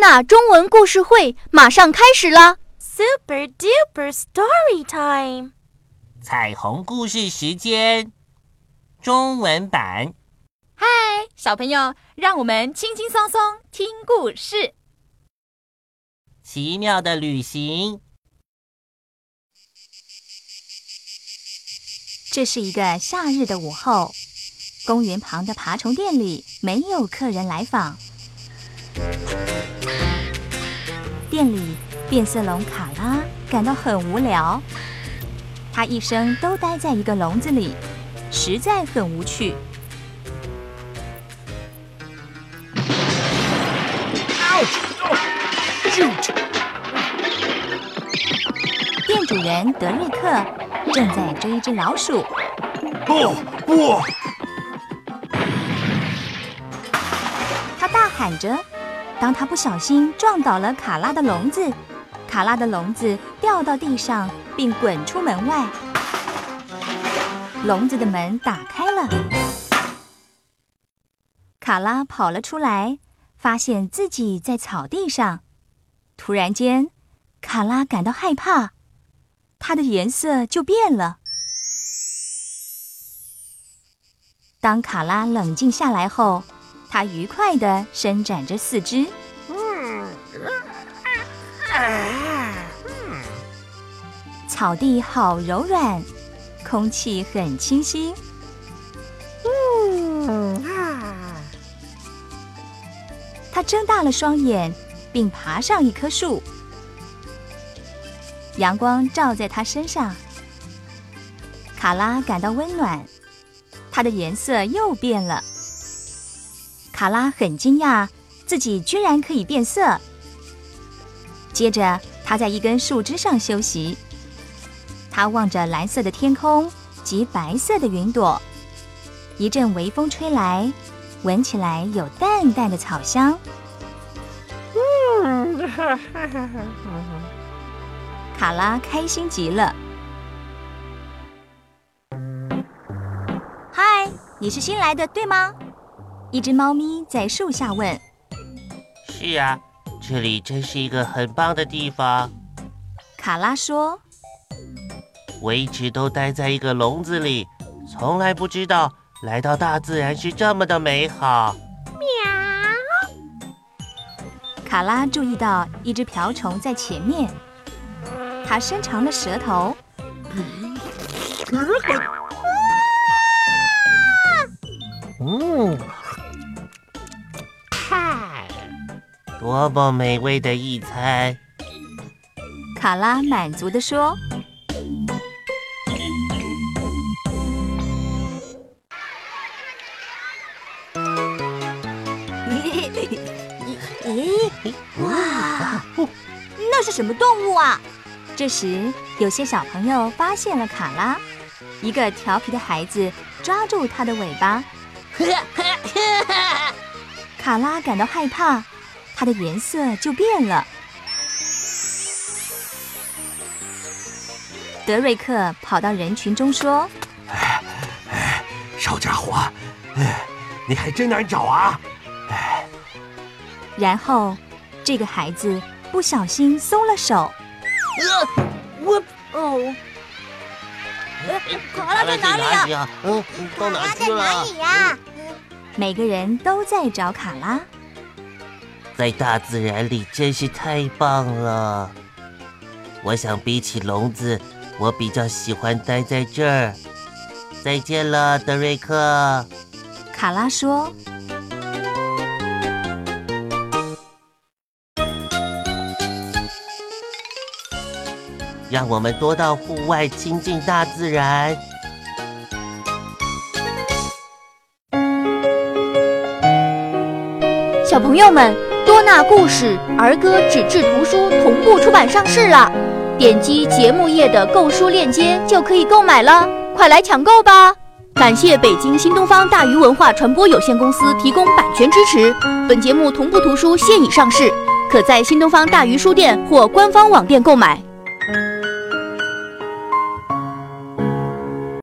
纳中文故事会马上开始啦！Super duper story time！彩虹故事时间，中文版。嗨，小朋友，让我们轻轻松松听故事。奇妙的旅行。这是一个夏日的午后，公园旁的爬虫店里没有客人来访。店里，变色龙卡拉感到很无聊。他一生都待在一个笼子里，实在很无趣。店主人德瑞克正在追一只老鼠。不不！他大喊着。当他不小心撞倒了卡拉的笼子，卡拉的笼子掉到地上，并滚出门外。笼子的门打开了，卡拉跑了出来，发现自己在草地上。突然间，卡拉感到害怕，它的颜色就变了。当卡拉冷静下来后，它愉快地伸展着四肢，草地好柔软，空气很清新。它睁大了双眼，并爬上一棵树。阳光照在它身上，卡拉感到温暖，它的颜色又变了。卡拉很惊讶，自己居然可以变色。接着，他在一根树枝上休息。他望着蓝色的天空及白色的云朵。一阵微风吹来，闻起来有淡淡的草香。嗯卡拉开心极了。嗨，你是新来的，对吗？一只猫咪在树下问：“是啊，这里真是一个很棒的地方。”卡拉说：“我一直都待在一个笼子里，从来不知道来到大自然是这么的美好。”喵！卡拉注意到一只瓢虫在前面，它伸长了舌头。嗯。多么美味的一餐！卡拉满足地说：“哇，那是什么动物啊？”这时，有些小朋友发现了卡拉，一个调皮的孩子抓住它的尾巴，卡拉感到害怕。它的颜色就变了。德瑞克跑到人群中说：“哎哎，小家伙，哎，你还真难找啊！”哎，然后这个孩子不小心松了手。呃，我哦，卡拉在哪里呀？嗯，到哪去了？哪里呀？每个人都在找卡拉。在大自然里真是太棒了。我想比起笼子，我比较喜欢待在这儿。再见了，德瑞克。卡拉说：“让我们多到户外亲近大自然。”小朋友们。多纳故事儿歌纸质图书同步出版上市了，点击节目页的购书链接就可以购买了，快来抢购吧！感谢北京新东方大鱼文化传播有限公司提供版权支持。本节目同步图书现已上市，可在新东方大鱼书店或官方网店购买。